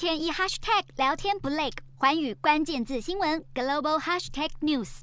天一 hashtag 聊天不累，环宇关键字新闻 global hashtag news。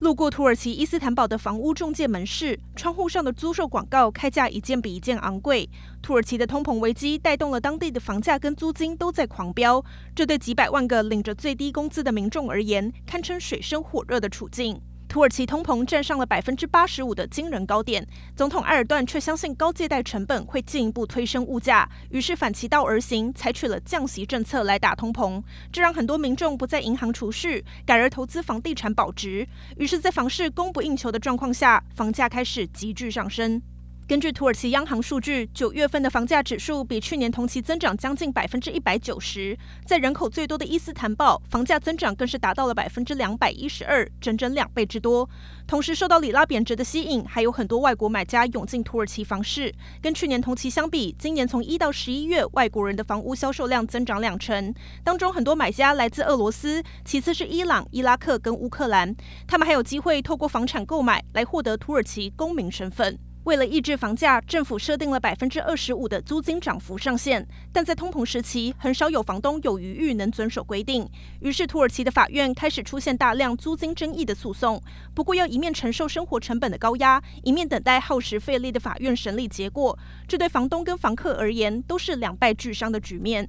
路过土耳其伊斯坦堡的房屋中介门市，窗户上的租售广告开价一件比一件昂贵。土耳其的通膨危机带动了当地的房价跟租金都在狂飙，这对几百万个领着最低工资的民众而言，堪称水深火热的处境。土耳其通膨占上了百分之八十五的惊人高点，总统埃尔段却相信高借贷成本会进一步推升物价，于是反其道而行，采取了降息政策来打通膨，这让很多民众不在银行储蓄，改而投资房地产保值，于是，在房市供不应求的状况下，房价开始急剧上升。根据土耳其央行数据，九月份的房价指数比去年同期增长将近百分之一百九十。在人口最多的伊斯坦堡，房价增长更是达到了百分之两百一十二，整整两倍之多。同时，受到里拉贬值的吸引，还有很多外国买家涌进土耳其房市。跟去年同期相比，今年从一到十一月，外国人的房屋销售量增长两成，当中很多买家来自俄罗斯，其次是伊朗、伊拉克跟乌克兰。他们还有机会透过房产购买来获得土耳其公民身份。为了抑制房价，政府设定了百分之二十五的租金涨幅上限，但在通膨时期，很少有房东有余裕能遵守规定。于是，土耳其的法院开始出现大量租金争议的诉讼。不过，要一面承受生活成本的高压，一面等待耗时费力的法院审理结果，这对房东跟房客而言都是两败俱伤的局面。